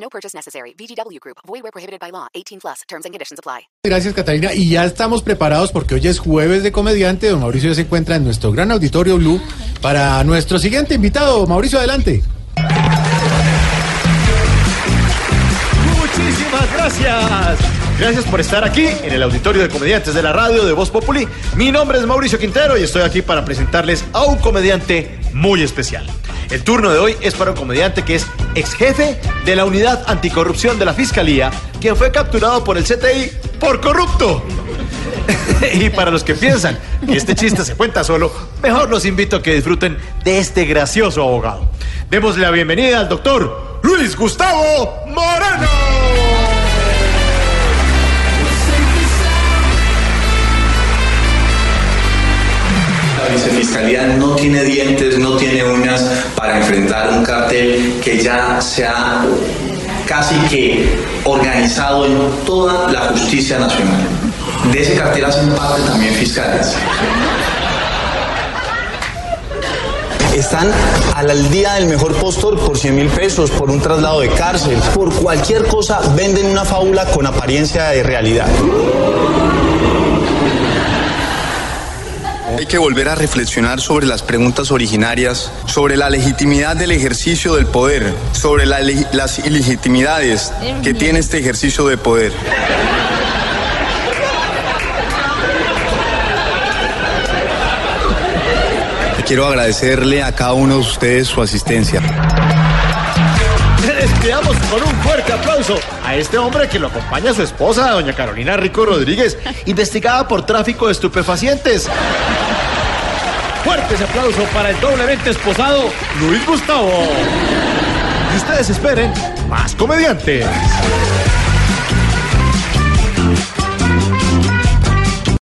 No purchase necessary. VGW Group. Void where prohibited by law. 18 plus. Terms and conditions apply. Gracias, Catalina. Y ya estamos preparados porque hoy es jueves de comediante. Don Mauricio ya se encuentra en nuestro gran auditorio Blue para nuestro siguiente invitado. Mauricio, adelante. Muchísimas gracias. Gracias por estar aquí en el auditorio de comediantes de la radio de Voz Populi. Mi nombre es Mauricio Quintero y estoy aquí para presentarles a un comediante muy especial. El turno de hoy es para un comediante que es ex jefe de la unidad anticorrupción de la Fiscalía, quien fue capturado por el CTI por corrupto. y para los que piensan que este chiste se cuenta solo, mejor los invito a que disfruten de este gracioso abogado. Démosle la bienvenida al doctor Luis Gustavo Moreno. La vicefiscalía no tiene dientes, no enfrentar un cartel que ya se ha casi que organizado en toda la justicia nacional. De ese cartel hacen parte también fiscales. Están al día del mejor postor por 100 mil pesos, por un traslado de cárcel, por cualquier cosa venden una fábula con apariencia de realidad. Hay que volver a reflexionar sobre las preguntas originarias, sobre la legitimidad del ejercicio del poder, sobre la las ilegitimidades que tiene este ejercicio de poder. Quiero agradecerle a cada uno de ustedes su asistencia. Despidamos con un fuerte aplauso a este hombre que lo acompaña a su esposa, doña Carolina Rico Rodríguez, investigada por tráfico de estupefacientes. Fuerte ese aplauso para el doblemente esposado Luis Gustavo. Y ustedes esperen más comediantes.